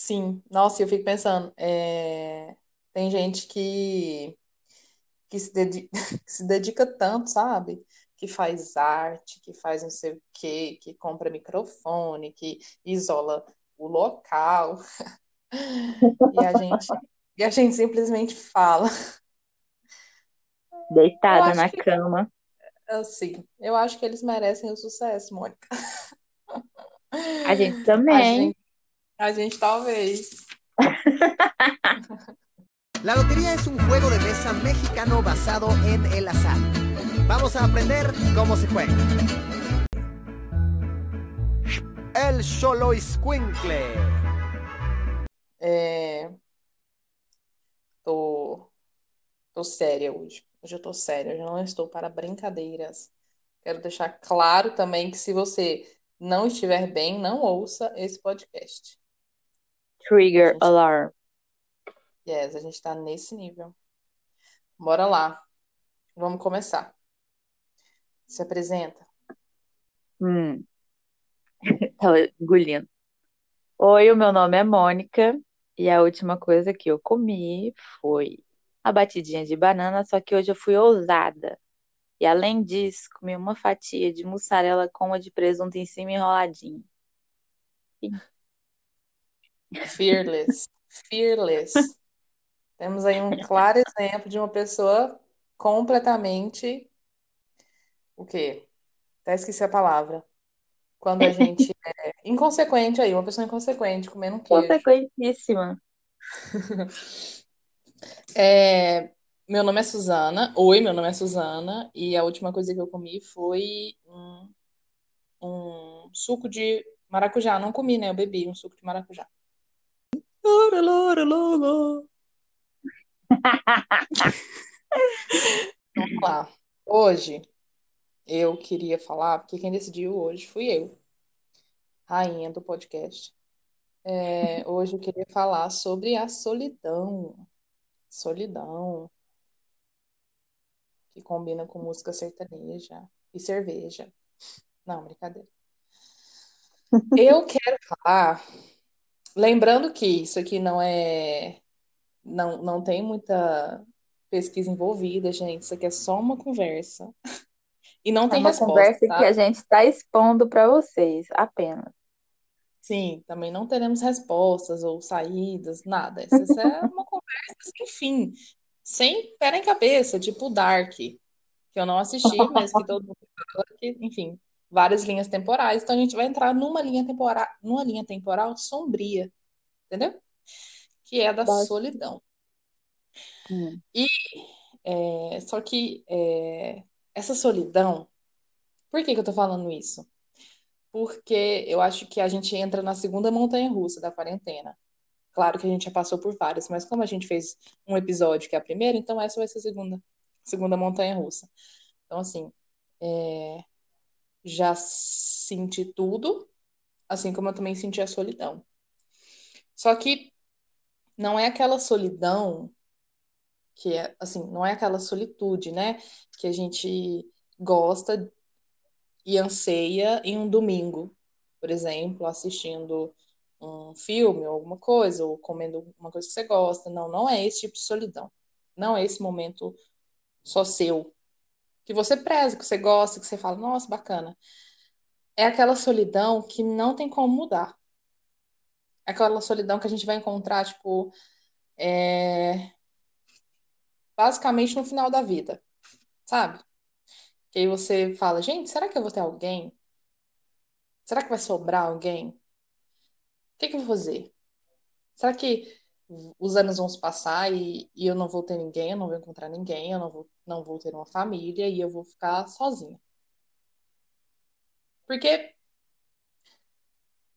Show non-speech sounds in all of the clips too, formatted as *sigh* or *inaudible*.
Sim, nossa, eu fico pensando, é, tem gente que, que se dedi- *laughs* que se dedica tanto, sabe? Que faz arte, que faz não sei o quê, que compra microfone, que isola o local, *laughs* e a gente, e a gente simplesmente fala. *laughs* Deitada na que, cama. assim, eu acho que eles merecem o sucesso, Mônica. A gente A também. gente, a gente talvez. *laughs* La lotería es un juego de mesa mexicano basado en el azar. Vamos a aprender cómo se juega. El Xoloitzcuincle. É, tô, tô séria hoje. Hoje eu tô séria, eu não estou para brincadeiras. Quero deixar claro também que se você não estiver bem, não ouça esse podcast. Trigger gente, alarm. yes, a gente tá nesse nível. Bora lá, vamos começar. Se apresenta. Hum, *laughs* tava engolindo. Oi, o meu nome é Mônica e a última coisa que eu comi foi a batidinha de banana, só que hoje eu fui ousada. E além disso, comi uma fatia de mussarela com uma de presunto em cima enroladinho. Fearless. Fearless. Temos aí um claro exemplo de uma pessoa completamente, o quê? Até esqueci a palavra. Quando a gente *laughs* é inconsequente aí, uma pessoa inconsequente comendo um queijo. Consequentíssima. *laughs* É, meu nome é Suzana. Oi, meu nome é Suzana. E a última coisa que eu comi foi um, um suco de maracujá. Não comi, né? Eu bebi um suco de maracujá. Lora, lora, lora. *laughs* Vamos lá. Hoje eu queria falar, porque quem decidiu hoje fui eu, rainha do podcast. É, hoje eu queria falar sobre a solidão. Solidão, que combina com música sertaneja e cerveja. Não, brincadeira. *laughs* Eu quero falar, lembrando que isso aqui não é, não, não tem muita pesquisa envolvida, gente. Isso aqui é só uma conversa. *laughs* E não É tem uma resposta, conversa que tá? a gente está expondo para vocês, apenas. Sim, também não teremos respostas ou saídas, nada. Essa é *laughs* uma conversa sem fim, sem pé em cabeça, tipo Dark, que eu não assisti, mas que todo mundo fala que, enfim, várias linhas temporais. Então a gente vai entrar numa linha temporal, numa linha temporal sombria, entendeu? Que é a da solidão. Hum. E é, só que é, essa solidão, por que que eu tô falando isso? Porque eu acho que a gente entra na segunda montanha-russa da quarentena. Claro que a gente já passou por várias, mas como a gente fez um episódio que é a primeira, então essa vai ser a segunda, segunda montanha-russa. Então, assim, é, já senti tudo, assim como eu também senti a solidão. Só que não é aquela solidão que é, assim, não é aquela solitude, né, que a gente gosta e anseia em um domingo, por exemplo, assistindo um filme ou alguma coisa, ou comendo uma coisa que você gosta. Não, não é esse tipo de solidão. Não é esse momento só seu, que você preza, que você gosta, que você fala, nossa, bacana. É aquela solidão que não tem como mudar. É aquela solidão que a gente vai encontrar, tipo, é, basicamente no final da vida, sabe? Que aí você fala, gente, será que eu vou ter alguém? Será que vai sobrar alguém? O que que eu vou fazer? Será que os anos vão se passar e, e eu não vou ter ninguém, eu não vou encontrar ninguém, eu não vou, não vou ter uma família e eu vou ficar sozinha? Porque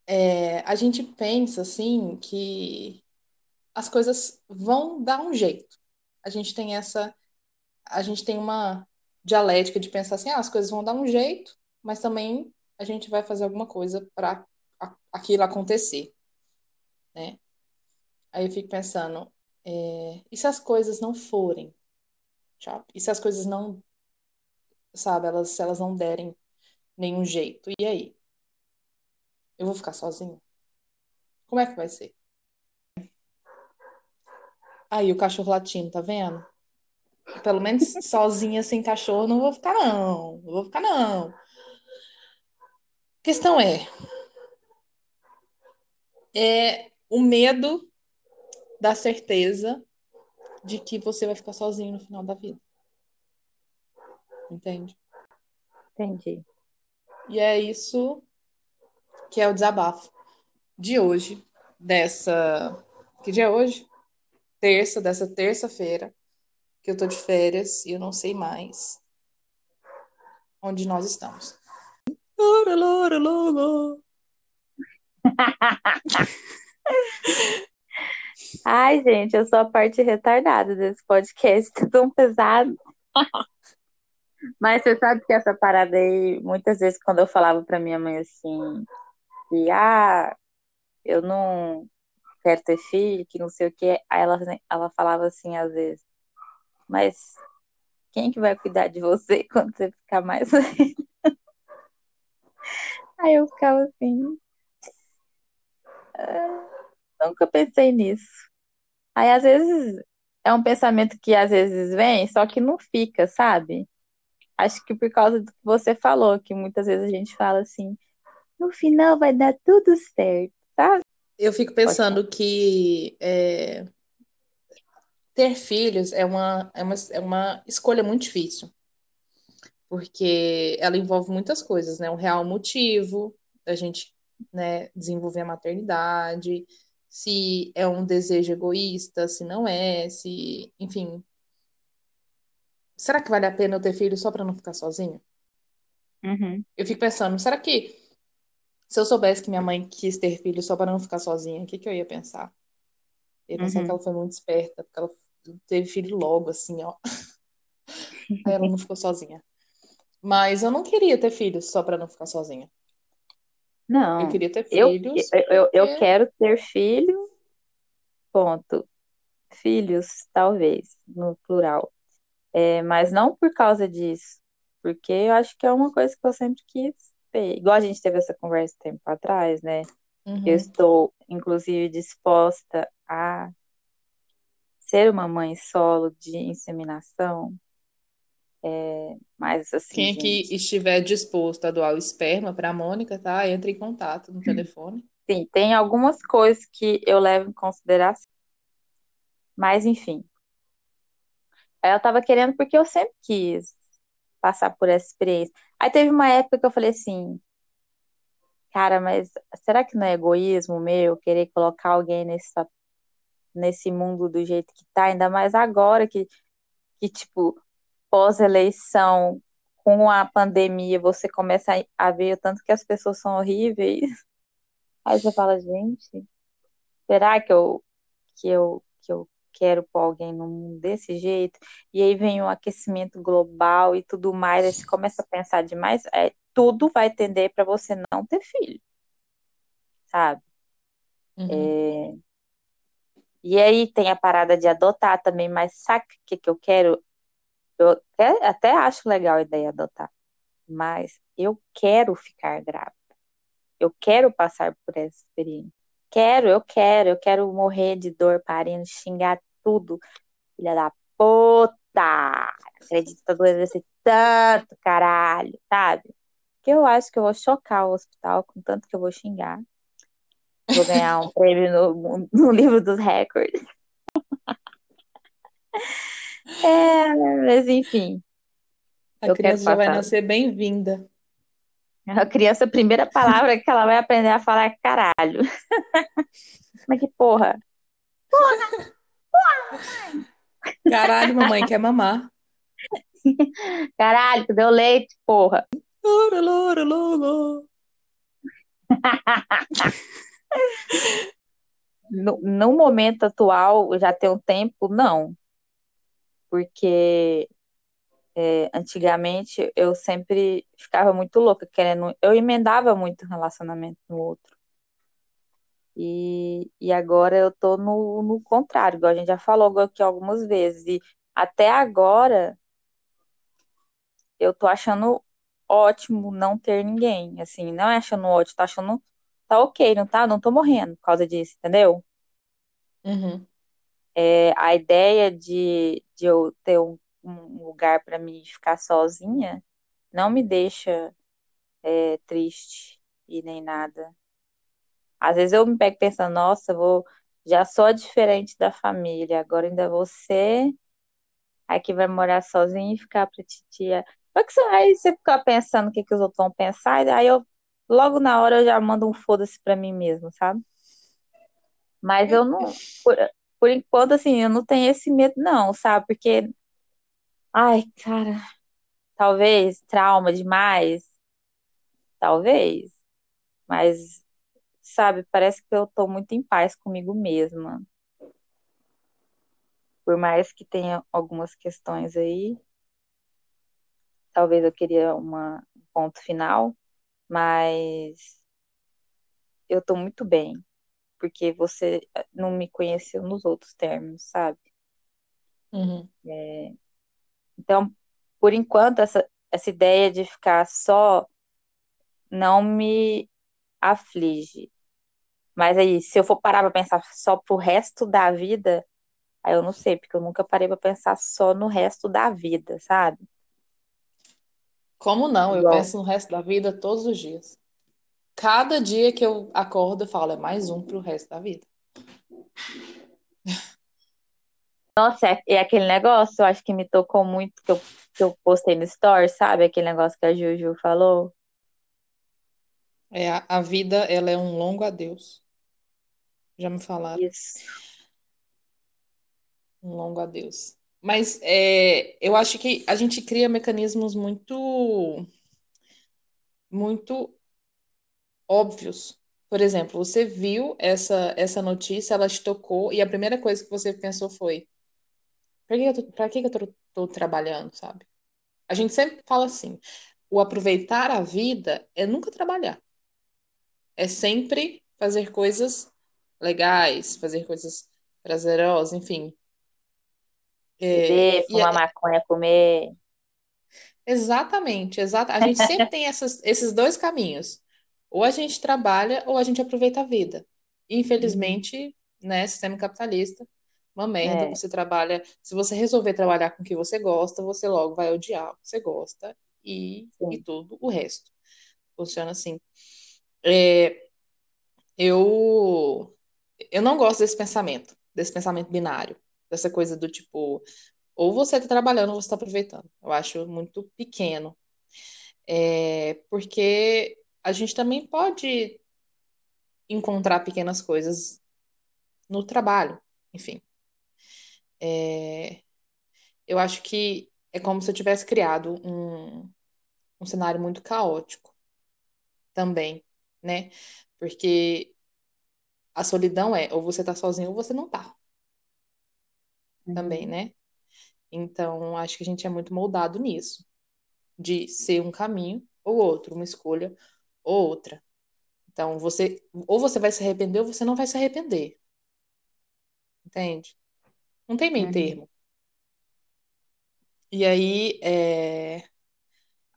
é, a gente pensa assim que as coisas vão dar um jeito. A gente tem essa, a gente tem uma dialética de pensar assim, ah, as coisas vão dar um jeito, mas também a gente vai fazer alguma coisa para aquilo acontecer, né? Aí eu fico pensando, é, e se as coisas não forem, sabe? E se as coisas não, sabe, elas, se elas não derem nenhum jeito, e aí? Eu vou ficar sozinha? Como é que vai ser? Aí o cachorro latindo, tá vendo? Pelo menos *laughs* sozinha, sem cachorro, não vou ficar, não. Não vou ficar, não. A questão é, é o medo da certeza de que você vai ficar sozinho no final da vida. Entende? Entendi. E é isso que é o desabafo de hoje, dessa. Que dia é hoje? Terça, dessa terça-feira, que eu tô de férias e eu não sei mais onde nós estamos. Lora, lora, lora. *laughs* Ai, gente, eu sou a parte retardada desse podcast, *laughs* tão pesado. Mas você sabe que essa parada aí, muitas vezes quando eu falava pra minha mãe assim, que ah, eu não quero ter filho, que não sei o que, aí ela, ela falava assim às vezes, mas quem que vai cuidar de você *laughs* quando você ficar mais velho? Aí eu ficava assim, ah, nunca pensei nisso. Aí às vezes é um pensamento que às vezes vem, só que não fica, sabe? Acho que por causa do que você falou, que muitas vezes a gente fala assim, no final vai dar tudo certo, sabe? Eu fico pensando que é, ter filhos é uma, é uma, é uma escolha muito difícil, porque ela envolve muitas coisas, né? O real motivo da gente, né, desenvolver a maternidade, se é um desejo egoísta, se não é, se, enfim. Será que vale a pena eu ter filho só para não ficar sozinha? Uhum. Eu fico pensando, será que se eu soubesse que minha mãe quis ter filho só para não ficar sozinha, o que que eu ia pensar? Eu ia pensar Uhum. que ela foi muito esperta, porque ela teve filho logo, assim, ó. *laughs* Aí ela não ficou sozinha. Mas eu não queria ter filhos só para não ficar sozinha. Eu Não, queria ter eu, filhos eu, eu, eu porque. quero ter filho, ponto. Filhos, talvez, no plural. É, mas não por causa disso, porque eu acho que é uma coisa que eu sempre quis ter. Igual a gente teve essa conversa tempo atrás, né? Eu Uhum, estou, inclusive, disposta a ser uma mãe solo de inseminação, mas assim, Quem aqui gente, estiver disposto a doar o esperma para a Mônica, tá? Entre em contato no telefone. sim, tem algumas coisas que eu levo em consideração, mas enfim. Eu tava querendo porque eu sempre quis passar por essa experiência. Aí teve uma época que eu falei assim, cara, mas será que não é egoísmo meu querer colocar alguém nessa, nesse mundo do jeito que tá? Ainda mais agora que, que tipo, pós-eleição, com a pandemia, você começa a a ver o tanto que as pessoas são horríveis. *laughs* Aí você fala, gente, será que eu, que eu, que eu quero pôr alguém num mundo desse jeito? E aí vem o aquecimento global e tudo mais, aí você começa a pensar demais, é, tudo vai tender para você não ter filho, sabe? Uhum, É, E aí tem a parada de adotar também, mas sabe o que que eu quero? Eu até, até acho legal a ideia de adotar, mas eu quero ficar grávida. Eu quero passar por essa experiência. Quero, eu quero, eu quero morrer de dor parindo, xingar tudo. Filha da puta! Acredito que tá doendo esse tanto, caralho, sabe? Que eu acho que eu vou chocar o hospital com tanto que eu vou xingar. Vou ganhar um *laughs* prêmio no, no livro dos recordes. *laughs* É, mas enfim, A eu criança já vai nascer bem-vinda. A criança, a primeira palavra que ela vai aprender a falar é caralho. *laughs* Mas que porra? Caralho, mamãe quer mamar. *laughs* Caralho, tu deu leite, porra. *laughs* No, no momento atual, já tem um tempo, não. Porque é, antigamente eu sempre ficava muito louca, querendo. Eu emendava muito um relacionamento no outro. E, e agora eu tô no, no contrário, igual a gente já falou aqui algumas vezes. E até agora eu tô achando ótimo não ter ninguém. Assim, não é achando ótimo, tô achando. Tá ok, não tá? Não tô morrendo por causa disso, entendeu? Uhum. É, a ideia de, de eu ter um, um lugar para mim ficar sozinha não me deixa é, triste e nem nada. Às vezes eu me pego pensando, nossa, vou, já sou diferente da família, agora ainda vou ser a que vai morar sozinha e ficar pra titia. Você- aí você fica pensando o que, que os outros vão pensar, e aí eu, logo na hora, eu já mando um foda-se pra mim mesmo, sabe? Mas eu não, por enquanto, assim, eu não tenho esse medo, não, sabe? Porque, ai, cara, talvez trauma demais, talvez, mas, sabe, parece que eu tô muito em paz comigo mesma. Por mais que tenha algumas questões aí, talvez eu queria uma, um ponto final, mas eu tô muito bem, porque você eh, não me conheceu nos outros termos, sabe? Uhum. Então, por enquanto, essa, essa ideia de ficar só não me aflige. Mas aí, se eu for parar pra pensar só pro resto da vida, aí eu não sei, porque eu nunca parei pra pensar só no resto da vida, sabe? Como não? Eu Igual. penso no resto da vida todos os dias. Cada dia que eu acordo, eu falo, é mais um pro resto da vida. Nossa, é, é aquele negócio, eu acho que me tocou muito que eu, que eu postei no Story, sabe? Aquele negócio que a Juju falou. É, a, a vida, ela é um longo adeus. Já me falaram, Isso. um longo adeus. Mas é, eu acho que a gente cria mecanismos muito, muito óbvios. Por exemplo, você viu essa, essa notícia, ela te tocou, e a primeira coisa que você pensou foi: pra que eu tô, pra que eu tô, tô trabalhando, sabe? A gente sempre fala assim: o aproveitar a vida é nunca trabalhar, é sempre fazer coisas legais, fazer coisas prazerosas, enfim. É, Beber, fumar é- maconha, comer. exatamente, exata. A gente sempre tem essas- esses dois caminhos. Ou a gente trabalha ou a gente aproveita a vida. Uhum. Infelizmente, né, sistema capitalista, uma merda. É, Você trabalha, se você resolver trabalhar com o que você gosta, você logo vai odiar o que você gosta e, e tudo o resto. Funciona assim. É, eu eu não gosto desse pensamento, desse pensamento binário, dessa coisa do tipo, ou você está trabalhando ou você está aproveitando. Eu acho muito pequeno. É, porque a gente também pode encontrar pequenas coisas no trabalho. Enfim, é, eu acho que é como se eu tivesse criado um, um cenário muito caótico também, né? Porque a solidão é ou você tá sozinho ou você não tá também, Uhum. né? Então, acho que a gente é muito moldado nisso, de ser um caminho ou outro, uma escolha ou outra. Então, você ou você vai se arrepender ou você não vai se arrepender, entende? Não tem meio Uhum. termo. E aí, é,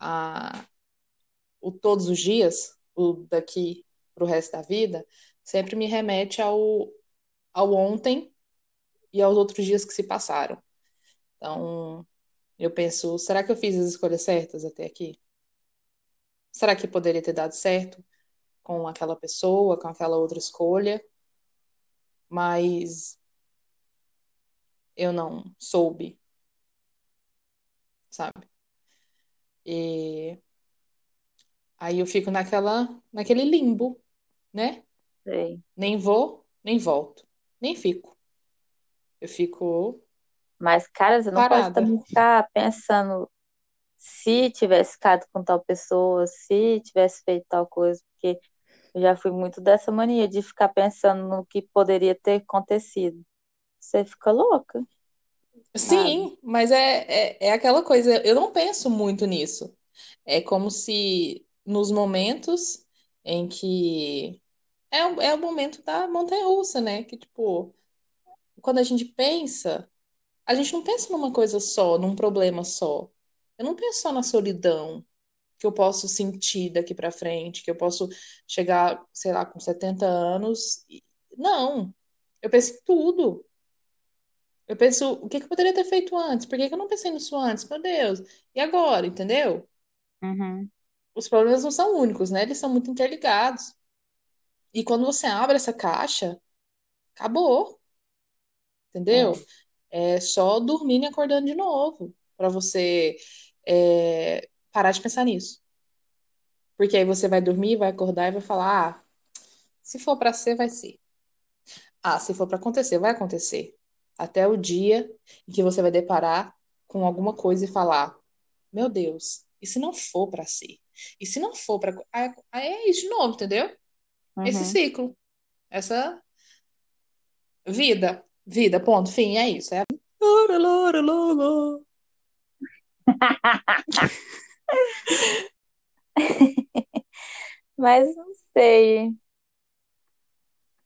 a, o todos os dias, o daqui pro resto da vida, sempre me remete ao, ao ontem e aos outros dias que se passaram. Então, eu penso, será que eu fiz as escolhas certas até aqui? Será que poderia ter dado certo com aquela pessoa, com aquela outra escolha? Mas eu não soube, sabe? E aí eu fico naquela, naquele limbo, né? Sei. Nem vou, nem volto, nem fico. Eu fico Mas, cara, você não pode parada. também ficar pensando se tivesse ficado com tal pessoa, se tivesse feito tal coisa, porque eu já fui muito dessa mania de ficar pensando no que poderia ter acontecido. Você fica louca, sabe? Sim, mas é, é, é aquela coisa, eu não penso muito nisso. É como se nos momentos em que. É, o- é o momento da montanha-russa, né? Que, tipo, quando a gente pensa, a gente não pensa numa coisa só, num problema só. Eu não penso só na solidão que eu posso sentir daqui pra frente, que eu posso chegar, sei lá, com 70 anos. Não, eu penso em tudo. Eu penso, o que que eu poderia ter feito antes? Por que que eu não pensei nisso antes? Meu Deus. E agora, entendeu? Uhum. Os problemas não são únicos, né? Eles são muito interligados. E quando você abre essa caixa, acabou, entendeu? É. É só dormindo e acordando de novo, para você é, parar de pensar nisso. Porque aí você vai dormir, vai acordar e vai falar: ah, se for para ser, vai ser. Ah, se for para acontecer, vai acontecer. Até o dia em que você vai deparar com alguma coisa e falar: meu Deus, e se não for para ser? E se não for para. Aí é isso de novo, entendeu? Esse Uhum. ciclo, essa vida, vida, ponto, fim, é isso. É. *laughs* Mas não sei.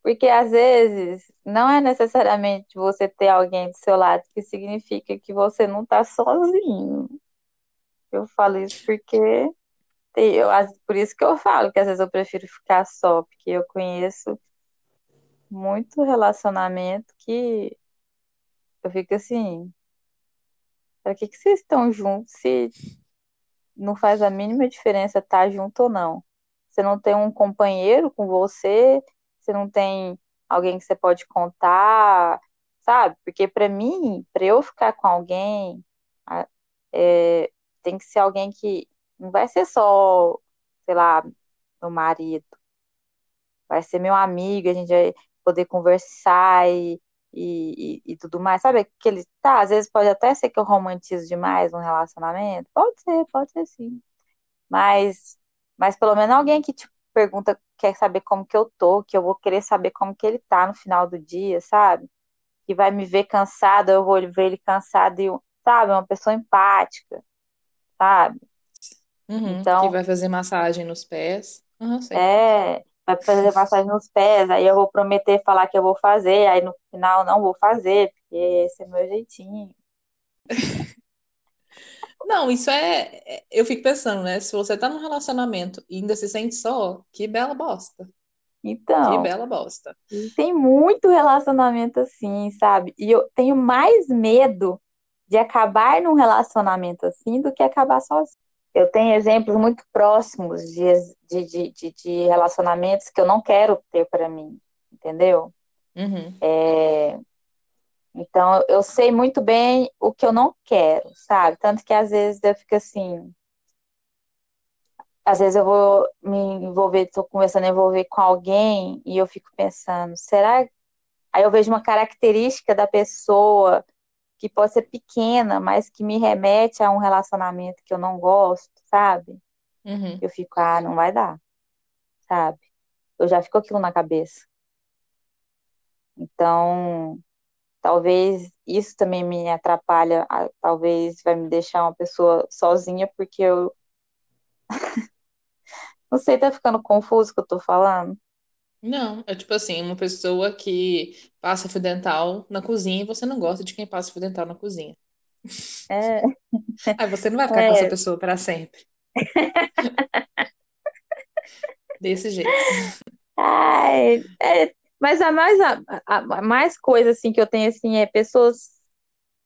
Porque às vezes não é necessariamente você ter alguém do seu lado que significa que você não tá sozinho. Eu falo isso porque eu, por isso que eu falo que às vezes eu prefiro ficar só, porque eu conheço muito relacionamento que eu fico assim, pra que que vocês estão juntos se não faz a mínima diferença estar junto ou não? Você não tem um companheiro com você, você não tem alguém que você pode contar, sabe? Porque pra mim, pra eu ficar com alguém, é, tem que ser alguém que não vai ser só, sei lá, meu marido. vai ser meu amigo, a gente vai poder conversar e, e, e, e tudo mais. Sabe aquele, tá, às vezes pode até ser que eu romantizo demais um relacionamento. Pode ser, pode ser sim. Mas, mas pelo menos alguém que te pergunta, quer saber como que eu tô, que eu vou querer saber como que ele tá no final do dia, sabe? Que vai me ver cansada, eu vou ver ele cansado e, sabe, uma pessoa empática, sabe? Uhum, que Então, vai fazer massagem nos pés. Uhum. É, vai fazer massagem nos pés, aí eu vou prometer falar que eu vou fazer, aí no final não vou fazer, porque esse é meu jeitinho. *laughs* Não, isso é. é- Eu fico pensando, né? Se você tá num relacionamento e ainda se sente só, que bela bosta. Que Então, bela bosta. tem muito relacionamento assim, sabe? E eu tenho mais medo de acabar num relacionamento assim do que acabar sozinho. Eu tenho exemplos muito próximos de, de, de, de, relacionamentos que eu não quero ter para mim, entendeu? Uhum, Então, eu sei muito bem o que eu não quero, sabe? Tanto que às vezes eu fico assim, às vezes eu vou me envolver, estou começando a envolver com alguém e eu fico pensando, será? Aí eu vejo uma característica da pessoa que pode ser pequena, mas que me remete a um relacionamento que eu não gosto, sabe? uhum. Eu fico, ah, não vai dar, sabe? Eu já fico aquilo na cabeça. Então, Talvez isso também me atrapalha, talvez vai me deixar uma pessoa sozinha, porque eu *laughs* não sei, tá ficando confuso o que eu tô falando? Não, é tipo assim, uma pessoa que passa fio dental na cozinha e você não gosta de quem passa fio dental na cozinha. É, *laughs* Aí você não vai ficar com essa é, pessoa para sempre. *laughs* Desse jeito. ai, é, mas a mais, a, a- mais coisa assim que eu tenho assim é pessoas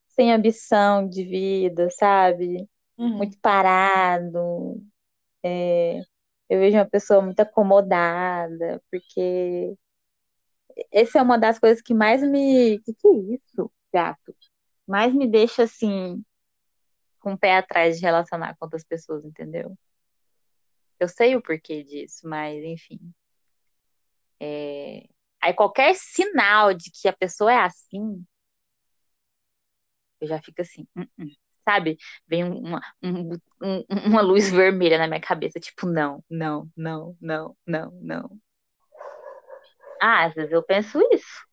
sem ambição de vida, sabe? Uhum. Muito parado. Eu vejo uma pessoa muito acomodada, porque essa é uma das coisas que mais me. Que que é isso, gato? Mais me deixa assim com o pé atrás de relacionar com outras pessoas, entendeu? Eu sei o porquê disso, mas enfim. É... Aí qualquer sinal de que a pessoa é assim, eu já fico assim, "Hum, hum." Sabe? Vem uma, um- um- uma luz vermelha na minha cabeça, tipo, não, não, não, não, não, não. Ah, às vezes eu penso isso.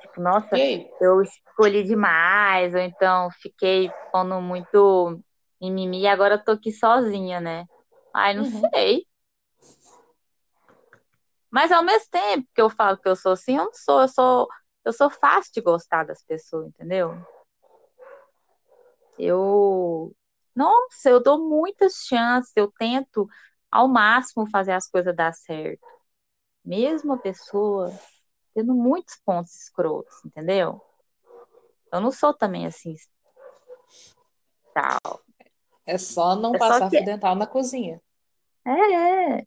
Tipo, nossa, eu escolhi demais, ou então fiquei pondo muito mimimi e agora eu tô aqui sozinha, né? Ai, não Uhum. sei. Mas ao mesmo tempo que eu falo que eu sou assim, eu não sou, eu sou, eu sou fácil de gostar das pessoas, entendeu? Eu, nossa, eu dou muitas chances, eu tento ao máximo fazer as coisas dar certo. Mesmo a pessoa tendo muitos pontos escrotos, entendeu? Eu não sou também assim, tal. É só não É só passar que fio dental na cozinha. é, é.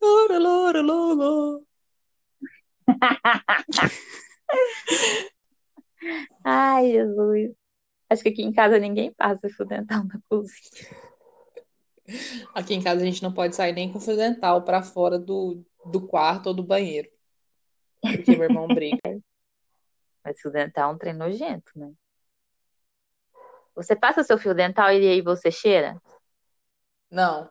Lora, lora, lora. Ai, Jesus. Acho que aqui em casa ninguém passa fio dental na cozinha. Aqui em casa a gente não pode sair nem com fio dental pra fora do, do quarto ou do banheiro, porque meu irmão briga. *laughs* Mas fio dental é um trem nojento, né? Você passa seu fio dental e aí você cheira? Não,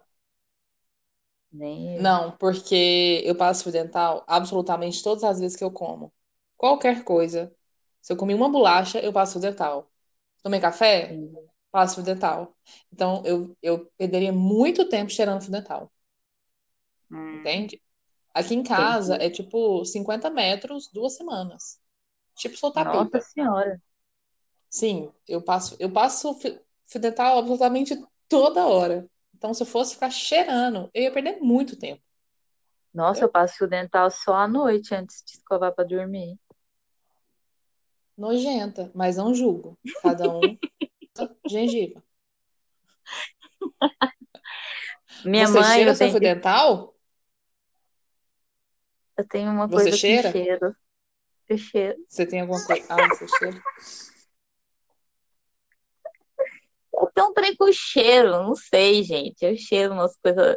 Nem não, porque eu passo fio dental absolutamente todas as vezes que eu como. Qualquer coisa. Se eu comi uma bolacha, eu passo fio dental. Tomei café, passo fio dental. Então eu, eu perderia muito tempo cheirando fio dental, Hum, entende? Aqui em casa entendi. é tipo 50 metros, duas semanas. Tipo soltar Nossa pipa. Senhora. Sim, eu passo, eu passo fi- fio dental absolutamente toda hora. Então, se eu fosse ficar cheirando, eu ia perder muito tempo, Nossa, eu passo fio dental só à noite antes de escovar pra dormir. Nojenta, mas não julgo. Cada um, *laughs* gengiva. Minha Você mãe, cheira o seu fio dentista, dental? eu tenho uma Você coisa com cheira? cheiro. Eu cheiro. Você tem alguma coisa? Ah, você cheira? *laughs* Eu tenho um trem com cheiro, não sei, gente. Eu cheiro umas coisas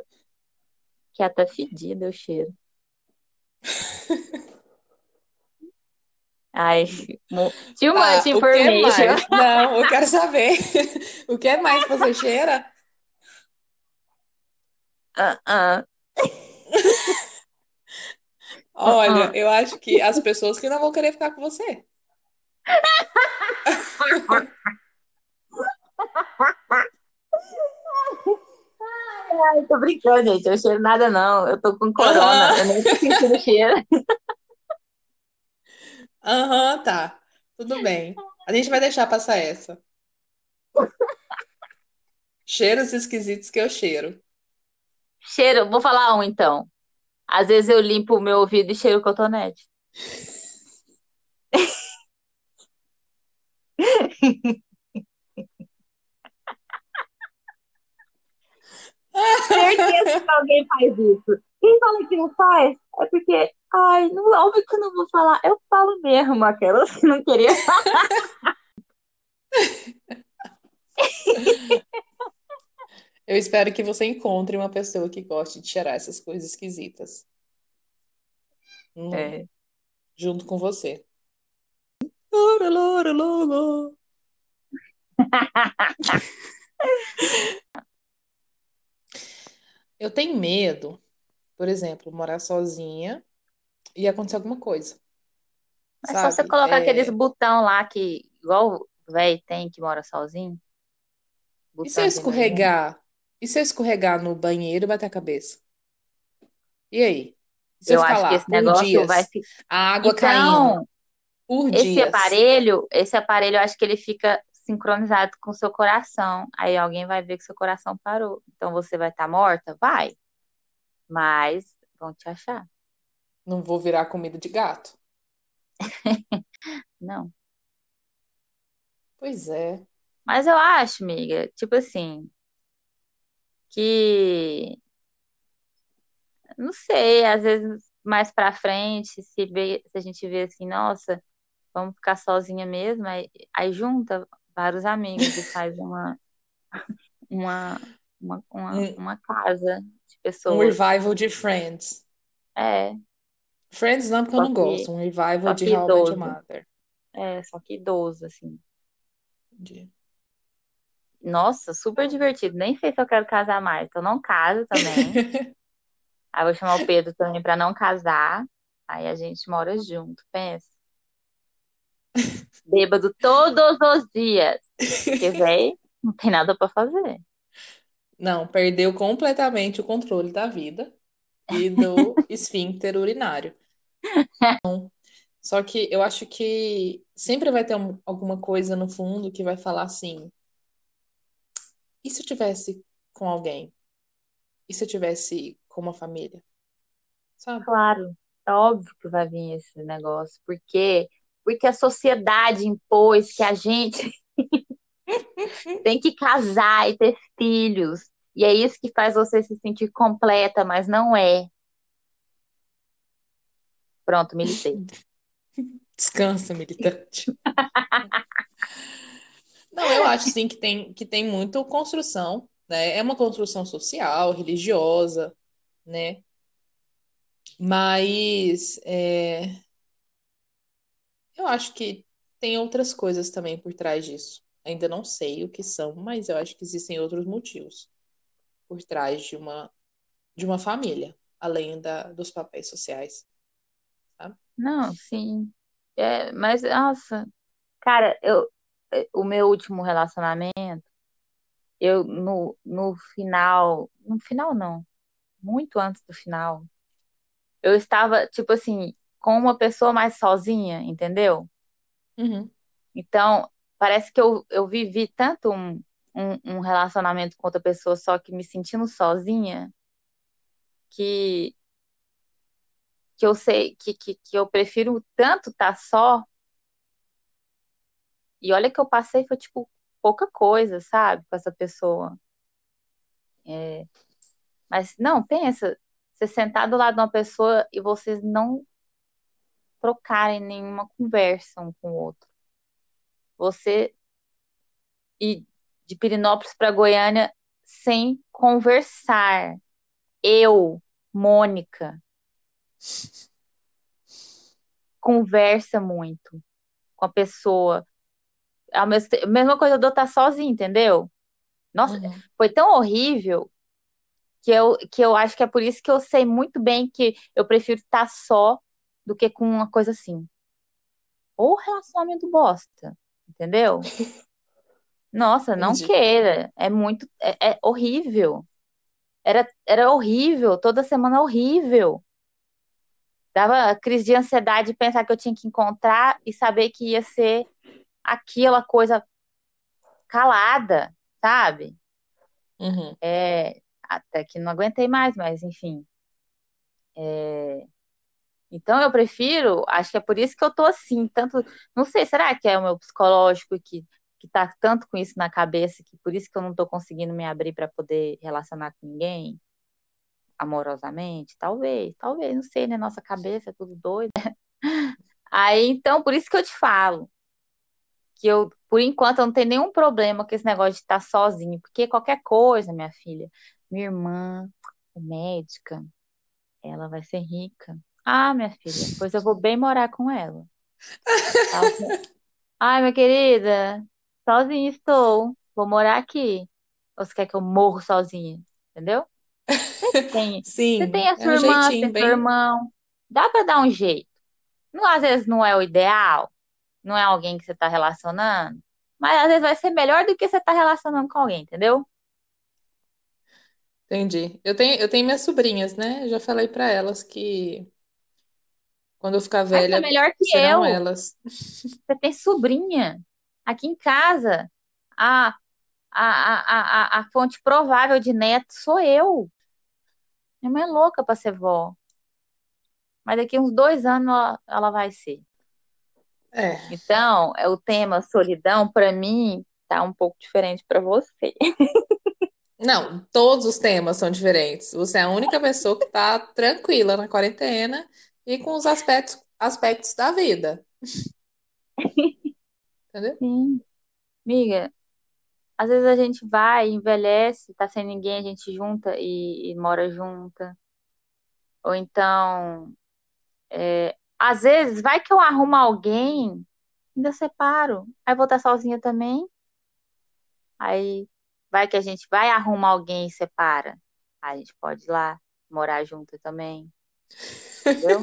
que até fedida eu cheiro. *laughs* Ai, too much Tá, o que information. mais? *laughs* Não, eu quero saber. O que mais você cheira? Ah, ah, *laughs* ah, Olha, ah. eu acho que as pessoas que não vão querer ficar com você. *laughs* Ai, tô brincando, gente. Eu cheiro nada, não. Eu tô com corona. Eu nem tô sentindo cheiro. Aham, tá. Tudo bem. A gente vai deixar passar essa. Cheiros esquisitos que eu cheiro. Cheiro, vou falar um então. Às vezes eu limpo o meu ouvido e cheiro cotonete. *laughs* Certeza que alguém faz isso. Quem fala que não faz é porque, ai, não, óbvio que eu não vou falar. Eu falo mesmo, aquelas que não queria falar. *laughs* Eu espero que você encontre uma pessoa que goste de cheirar essas coisas esquisitas. Hum, É. junto com você. Lora, lora, lora. Eu tenho medo, por exemplo, morar sozinha e acontecer alguma coisa, É só você sabe? colocar aqueles É, botão lá que, igual o velho tem que mora sozinho, E se eu escorregar? E se eu escorregar no banheiro e bater a cabeça? E aí? E se eu Eu acho que lá esse negócio vai ficar. a água caindo Então, por esse dias? aparelho, esse aparelho, eu acho que ele fica sincronizado com o seu coração. Aí alguém vai ver que seu coração parou. Então você vai estar morta? Vai. Mas vão te achar. Não vou virar comida de gato? *laughs* Não. Pois é. Mas eu acho, amiga, tipo assim, que não sei, às vezes mais pra frente, se vê, se a gente vê assim, nossa, vamos ficar sozinha mesmo, aí, aí junta vários amigos e faz uma, *laughs* uma, uma, uma, Um, uma casa de um pessoas. revival de Friends. É, Friends não, porque eu só não que, gosto. Um revival só de que How I Met Your idoso. Mother. É, só que idoso, assim. De- Nossa, super divertido. Nem sei se eu quero casar mais, então não caso também. *laughs* Aí eu vou chamar o Pedro também pra não casar. Aí a gente mora junto, pensa. Bêbado todos os dias. Porque, *laughs* véi, não tem nada pra fazer. Não, perdeu completamente o controle da vida e do esfíncter urinário. *laughs* Só que eu acho que sempre vai ter um- alguma coisa no fundo que vai falar assim: e se eu tivesse com alguém? E se eu tivesse com uma família? Sabe? Claro, é óbvio que vai vir esse negócio. Por quê? porque a sociedade impôs que a gente *laughs* tem que casar e ter filhos. E é isso que faz você se sentir completa, mas não é. Pronto, militei. *laughs* Descansa, militante. *laughs* Não, eu acho sim que tem, que tem muito construção, né? É uma construção social, religiosa, né? Mas é, eu acho que tem outras coisas também por trás disso. Ainda não sei o que são, mas eu acho que existem outros motivos por trás de uma de uma família, além da, dos papéis sociais, sabe? Não, sim. É, mas, nossa, cara, eu, o meu último relacionamento, eu no, no final, no final não, muito antes do final, eu estava, tipo assim, com uma pessoa mais sozinha, entendeu? Uhum. Então, parece que eu, eu vivi tanto um, um, um relacionamento com outra pessoa, só que me sentindo sozinha, que, que eu sei que, que, que eu prefiro tanto estar só. E olha que eu passei, foi tipo pouca coisa, sabe, com essa pessoa. É, mas não, pensa, você sentar do lado de uma pessoa e vocês não trocarem nenhuma conversa um com o outro. Você ir de Pirinópolis para Goiânia sem conversar. Eu, Mônica, conversa muito com a pessoa. A mesma coisa de eu estar sozinha, entendeu? Nossa, Uhum. foi tão horrível que eu, que eu acho que é por isso que eu sei muito bem que eu prefiro estar só do que com uma coisa assim. Ou relacionamento bosta, entendeu? *laughs* Nossa, não Entendi. queira. É muito. É, é horrível. Era, era horrível. Toda semana horrível. Dava crise de ansiedade de pensar que eu tinha que encontrar e saber que ia ser aquela coisa calada, sabe? Uhum. É, até que não aguentei mais, mas enfim. É, então eu prefiro, acho que é por isso que eu tô assim, tanto, não sei, será que é o meu psicológico que que tá tanto com isso na cabeça que por isso que eu não tô conseguindo me abrir para poder relacionar com ninguém amorosamente? Talvez, talvez, não sei, né? Nossa cabeça é tudo doido. *laughs* Aí, então, por isso que eu te falo que eu, por enquanto, eu não tenho nenhum problema com esse negócio de estar sozinho, porque qualquer coisa, minha filha, minha irmã, médica, ela vai ser rica. Ah, minha filha, pois eu vou bem morar com ela. *laughs* Ai, minha querida, sozinha estou. Vou morar aqui. Ou você quer que eu morro sozinha? Entendeu? *laughs* Você tem, você Sim, tem a é sua um irmã, você tem seu bem. irmão. Dá pra dar um jeito. Não, às vezes não é o ideal, não é alguém que você tá relacionando, mas às vezes vai ser melhor do que você tá relacionando com alguém, entendeu? Entendi. Eu tenho, eu tenho minhas sobrinhas, né? Eu já falei pra elas que quando eu ficar você é velha, melhor que serão eu. elas. Você tem sobrinha. Aqui em casa, a, a, a, a, a fonte provável de neto sou eu. Minha mãe é louca pra ser vó. Mas daqui uns dois anos ela, ela vai ser. É. Então, é o tema solidão, pra mim, tá um pouco diferente pra você. *laughs* Não, todos os temas são diferentes. Você é a única pessoa que tá tranquila na quarentena e com os aspectos, aspectos da vida. *laughs* Entendeu? Sim. Amiga, às vezes a gente vai, envelhece, tá sem ninguém, a gente junta e, e mora junta. Ou então, é, às vezes, vai que eu arrumo alguém, ainda separo. Aí vou estar sozinha também. Aí vai que a gente vai arrumar alguém e separa. Aí a gente pode ir lá morar junto também. *laughs* Entendeu?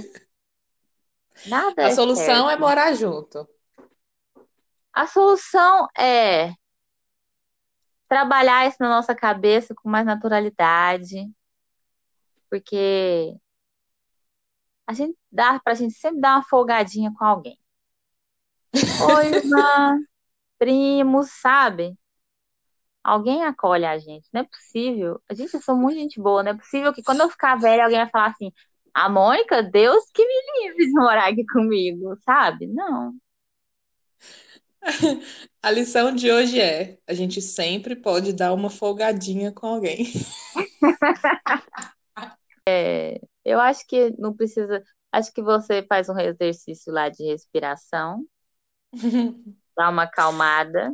Nada A é solução é certo. morar junto. A solução é trabalhar isso na nossa cabeça com mais naturalidade, porque a gente dá pra gente sempre dar uma folgadinha com alguém. Oi, *laughs* irmã, primos, sabe? Alguém acolhe a gente, não é possível. A gente, eu sou muito gente boa, não é possível que quando eu ficar velha alguém vai falar assim: a Mônica, Deus que me livre de morar aqui comigo, sabe? Não. *laughs* A lição de hoje é: a gente sempre pode dar uma folgadinha com alguém. *laughs* Eu acho que não precisa. Acho que você faz um exercício lá de respiração, *laughs* dá uma acalmada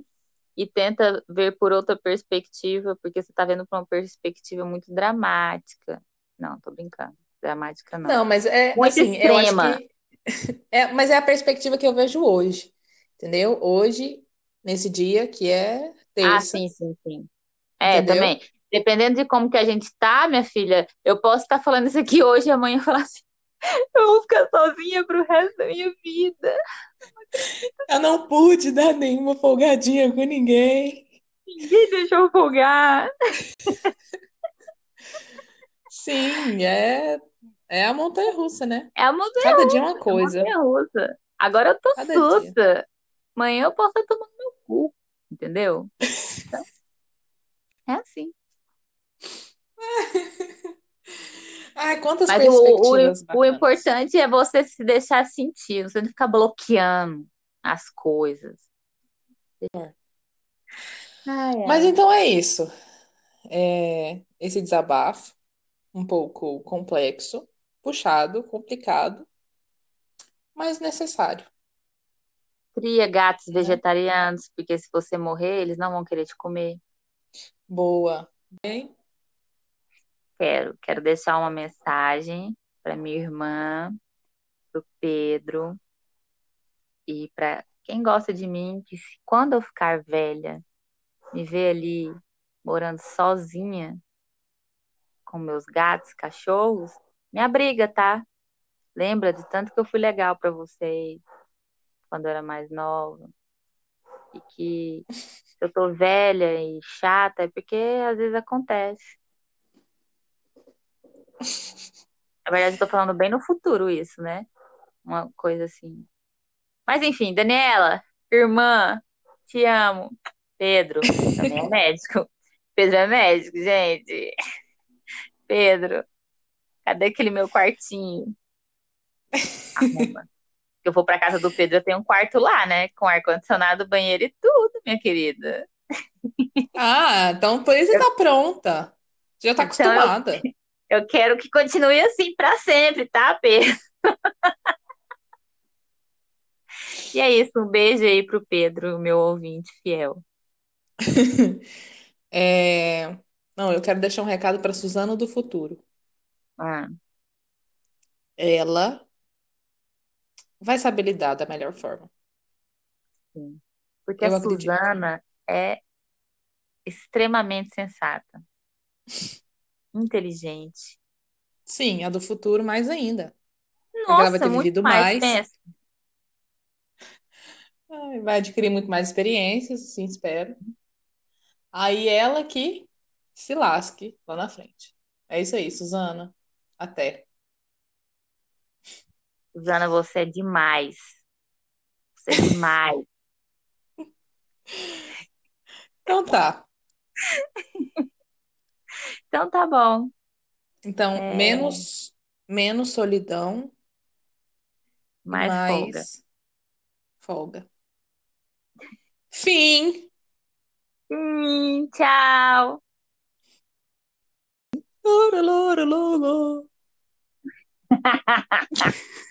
e tenta ver por outra perspectiva, porque você tá vendo por uma perspectiva muito dramática. Não, tô brincando. Dramática não. Não, mas é Muito assim, eu acho extrema. que é, mas é a perspectiva que eu vejo hoje, entendeu? Hoje, nesse dia que é Ah, terça, sim, sim, sim. É, entendeu? também. Dependendo de como que a gente tá, minha filha, eu posso estar falando isso aqui hoje e amanhã falar assim, *laughs* eu vou ficar sozinha pro resto da minha vida. Eu não pude dar nenhuma folgadinha com ninguém. Ninguém deixou folgar. Sim, é, é a montanha-russa, né? É a montanha Cada dia é russa, uma é a coisa. montanha russa. Agora eu tô Cada dia. Amanhã eu posso estar tomando meu cu, entendeu? Então, é assim. *laughs* Ai, quantas Mas o, o, perspectivas o bacanas. importante é você se deixar sentir, você não ficar bloqueando as coisas. Ai, Mas ai. então é isso. É esse desabafo, um pouco complexo, puxado, complicado, mas necessário, Cria gatos vegetarianos, porque se você morrer, eles não vão querer te comer. Boa. Bem, Quero, quero deixar uma mensagem para minha irmã, pro Pedro e para quem gosta de mim, que se- quando eu ficar velha, me ver ali morando sozinha com meus gatos, cachorros, me abriga, tá? Lembra de tanto que eu fui legal para vocês quando eu era mais nova e que eu tô velha e chata é porque às vezes acontece. Na verdade, eu tô falando bem no futuro isso, né? Uma coisa assim. Mas enfim, Daniela, irmã, te amo. Pedro, também é médico. Pedro é médico, gente. Pedro, cadê aquele meu quartinho? Arruma. Eu vou pra casa do Pedro, eu tenho um quarto lá, né? Com ar-condicionado, banheiro e tudo, minha querida. ah, então por isso Eu- tá pronta. Já tá então eu, acostumada. *laughs* eu quero que continue assim pra sempre, tá, Pedro? *laughs* E é isso, um beijo aí pro Pedro, meu ouvinte fiel. *laughs* É, Não, eu quero deixar um recado para Suzana do futuro. Ah, Ela vai saber lidar da melhor forma. sim. Porque a Eu acredito. Suzana é extremamente sensata, inteligente. Sim, a do futuro mais ainda. Porque ela vai Nossa, ter muito vivido mais, mais, vai adquirir muito mais experiências, assim espero. Aí ela que se lasque lá na frente. É isso aí, Suzana. Até. Suzana, você é demais. Você é demais. *laughs* Então tá. Então tá bom. Então, É, menos menos solidão e mais folga. mais folga. Fim. Sim, tchau. Lora. *laughs*